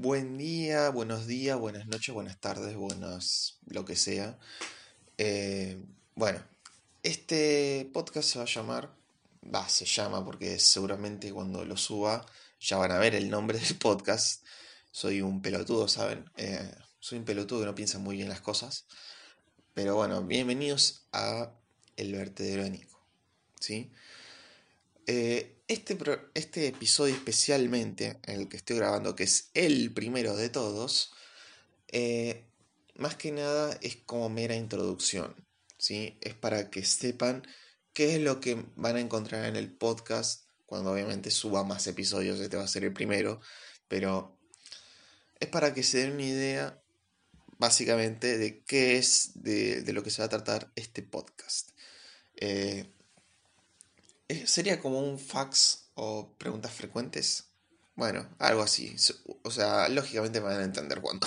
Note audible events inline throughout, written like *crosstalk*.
Buen día, buenos días, buenas noches, buenas tardes, buenas lo que sea. Eh, bueno, este podcast se va a llamar, va, se llama porque seguramente cuando lo suba ya van a ver el nombre del podcast. Soy un pelotudo, ¿saben? Eh, soy un pelotudo que no piensa muy bien las cosas. Pero bueno, bienvenidos a El Vertedero de Nico. ¿Sí? Eh, este, este episodio especialmente, en el que estoy grabando, que es el primero de todos, eh, más que nada es como mera introducción, ¿sí? Es para que sepan qué es lo que van a encontrar en el podcast cuando obviamente suba más episodios, este va a ser el primero, pero es para que se den una idea básicamente de qué es de, lo que se va a tratar este podcast. Eh, sería como un fax o preguntas frecuentes. Bueno, algo así. O sea, lógicamente me van a entender cuando,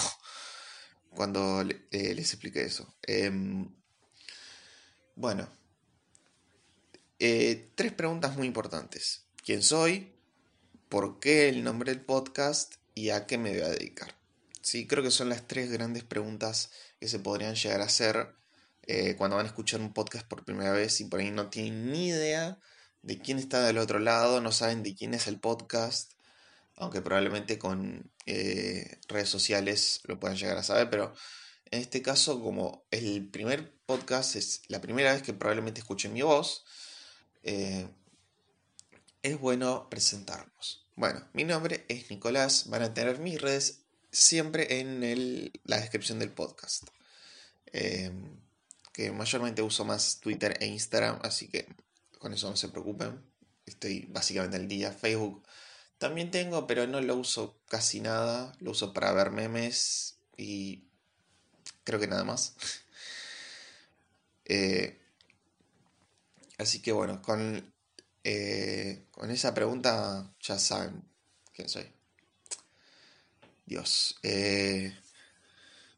*laughs* cuando eh, les explique eso. Em, bueno, eh, tres preguntas muy importantes. ¿Quién soy? ¿Por qué el nombre del podcast? ¿Y a qué me voy a dedicar? Sí, creo que son las tres grandes preguntas que se podrían llegar a hacer cuando van a escuchar un podcast por primera vez y por ahí no tienen ni idea de quién está del otro lado, no saben de quién es el podcast, aunque probablemente con eh, redes sociales lo puedan llegar a saber, pero en este caso, como el primer podcast es la primera vez que probablemente escuchen mi voz, eh, es bueno presentarnos. Bueno, mi nombre es Nicolás, van a tener mis redes siempre en la descripción del podcast. Eh, que mayormente uso más Twitter e Instagram, así que con eso no se preocupen. Estoy básicamente al día. Facebook también tengo, pero no lo uso casi nada. Lo uso para ver memes y creo que nada más. *laughs* Eh, así que bueno, con, eh, con esa pregunta ya saben quién soy. Dios. Eh,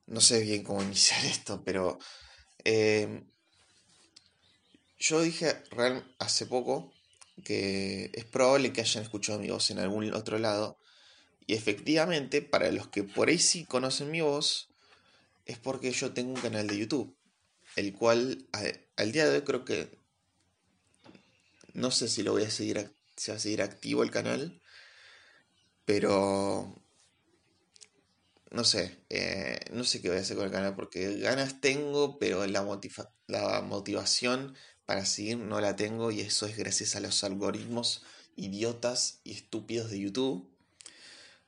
no sé bien cómo iniciar *laughs* esto, pero yo dije real, hace poco que es probable que hayan escuchado mi voz en algún otro lado. Y efectivamente, para los que por ahí sí conocen mi voz, es porque yo tengo un canal de YouTube. El cual al día de hoy creo que... No sé si lo voy a seguir, si a seguir activo el canal. Pero... No sé, eh, no sé qué voy a hacer con el canal porque ganas tengo, pero la, la motivación para seguir no la tengo y eso es gracias a los algoritmos idiotas y estúpidos de YouTube.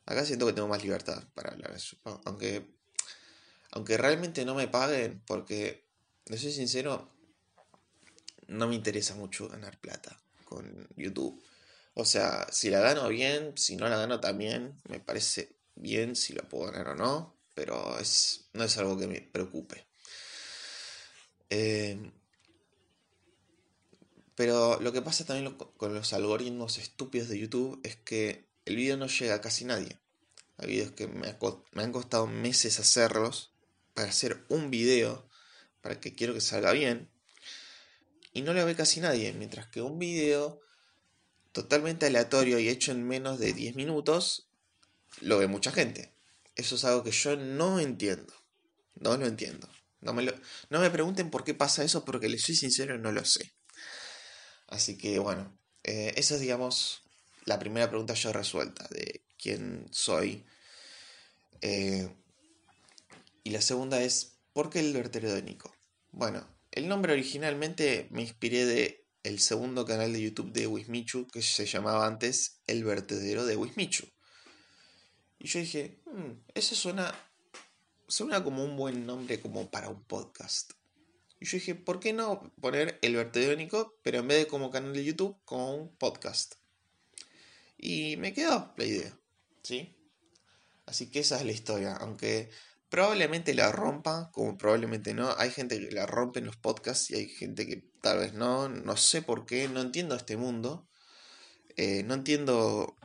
Acá siento que tengo más libertad para hablar, aunque aunque realmente no me paguen porque les soy sincero no me interesa mucho ganar plata con YouTube. O sea, si la gano bien, si no la gano también, me parece bien si la puedo ganar o no, pero es, no es algo que me preocupe. Eh, pero lo que pasa también con los algoritmos estúpidos de YouTube es que el video no llega a casi nadie. Hay videos que me, han costado meses hacerlos para hacer un video, para que quiero que salga bien, y no lo ve casi nadie. Mientras que un video totalmente aleatorio y hecho en menos de 10 minutos, lo ve mucha gente. Eso es algo que yo no entiendo. No lo entiendo. No me, no me pregunten por qué pasa eso, porque les soy sincero, no lo sé. Así que bueno, eh, esa es digamos la primera pregunta ya resuelta de quién soy. Eh, y la segunda es, ¿por qué el vertedero de Nico? Bueno, el nombre originalmente me inspiré de el segundo canal de YouTube de Wismichu que se llamaba antes El vertedero de Wismichu. Y yo dije, hmm, eso suena, suena como un buen nombre como para un podcast. Y yo dije, ¿por qué no poner el vertedero pero en vez de como canal de YouTube, como un podcast? Y me quedó la idea, ¿sí? Así que esa es la historia, aunque probablemente la rompa, como probablemente no. Hay gente que la rompe en los podcasts y hay gente que tal vez no. No sé por qué, no entiendo este mundo. Eh, no entiendo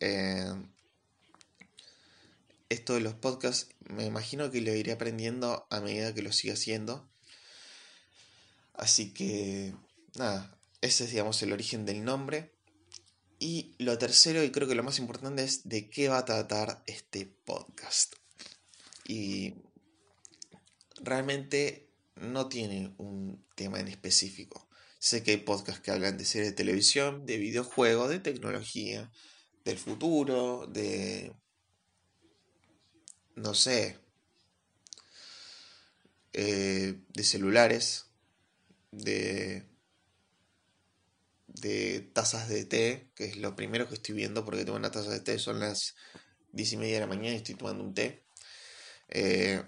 eh, esto de los podcasts. Me imagino que lo iré aprendiendo a medida que lo siga haciendo. Así que, nada, ese es, digamos, el origen del nombre. Y lo tercero, y creo que lo más importante, es de qué va a tratar este podcast. Y realmente no tiene un tema en específico. Sé que hay podcasts que hablan de series de televisión, de videojuegos, de tecnología, del futuro, de... no sé, eh, de celulares, de de tazas de té, que es lo primero que estoy viendo porque tengo una taza de té, son las 10 y media de la mañana y estoy tomando un té. Eh,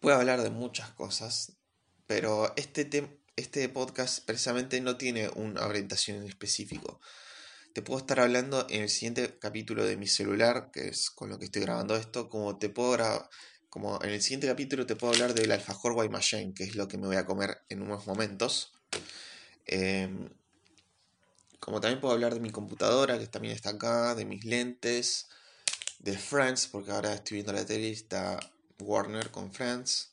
puedo hablar de muchas cosas, pero este, este podcast precisamente no tiene una orientación en específico. Te puedo estar hablando en el siguiente capítulo de mi celular, que es con lo que estoy grabando esto, como te puedo como en el siguiente capítulo te puedo hablar del alfajor Guaymallén, que es lo que me voy a comer en unos momentos. Em, como también puedo hablar de mi computadora, que también está acá, de mis lentes, de Friends, porque ahora estoy viendo la tele y está Warner con Friends.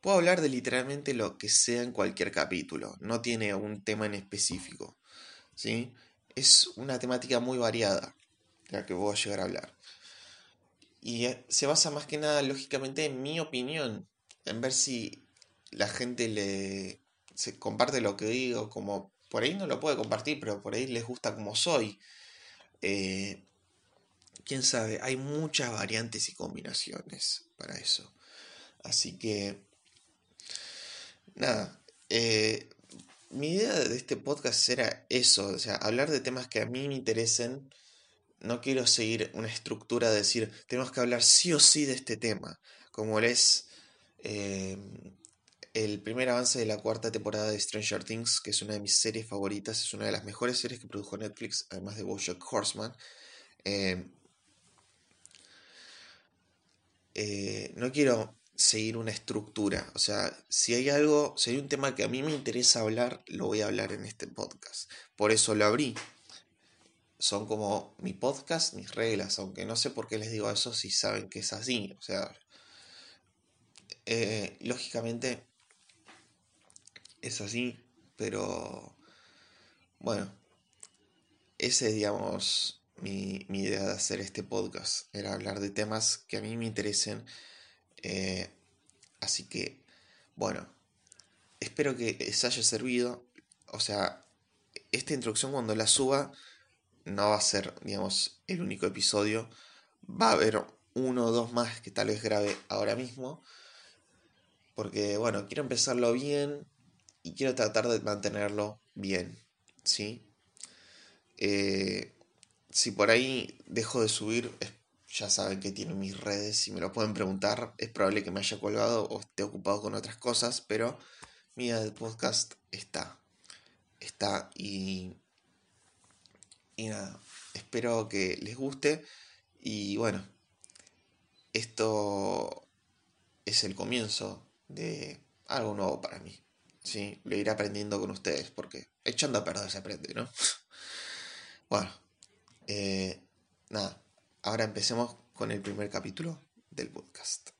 Puedo hablar de literalmente lo que sea en cualquier capítulo, no tiene un tema en específico. ¿sí? Es una temática muy variada la que voy a llegar a hablar. Y eh, se basa más que nada, lógicamente, en mi opinión, en ver si la gente le, se comparte lo que digo, como por ahí no lo puede compartir, pero por ahí les gusta como soy. Eh, Quién sabe, hay muchas variantes y combinaciones para eso. Así que, nada, eh, mi idea de este podcast era eso, o sea, hablar de temas que a mí me interesen. No quiero seguir una estructura de decir, tenemos que hablar sí o sí de este tema, como es eh, el primer avance de la cuarta temporada de Stranger Things, que es una de mis series favoritas, es una de las mejores series que produjo Netflix, además de BoJack Horseman. Eh, eh, no quiero seguir una estructura, o sea, si hay algo, si hay un tema que a mí me interesa hablar, lo voy a hablar en este podcast. Por eso lo abrí. Son como mi podcast, mis reglas, aunque no sé por qué les digo eso si saben que es así. O sea, eh, lógicamente es así, pero bueno, ese es, digamos, mi, idea de hacer este podcast, era hablar de temas que a mí me interesen. Eh, así que, bueno, espero que les haya servido. O sea, esta introducción cuando la suba no va a ser, digamos, el único episodio. Va a haber uno o dos más que tal vez grabe ahora mismo. Porque, bueno, quiero empezarlo bien, y quiero tratar de mantenerlo bien, ¿sí? Eh, si por ahí dejo de subir, ya saben que tienen mis redes, si me lo pueden preguntar, es probable que me haya colgado o esté ocupado con otras cosas, pero mi podcast está, está y, y nada, espero que les guste y bueno, esto es el comienzo de algo nuevo para mí. Sí, lo iré aprendiendo con ustedes, porque echando a perder se aprende, ¿no? *laughs* bueno, eh, nada, ahora empecemos con el primer capítulo del podcast.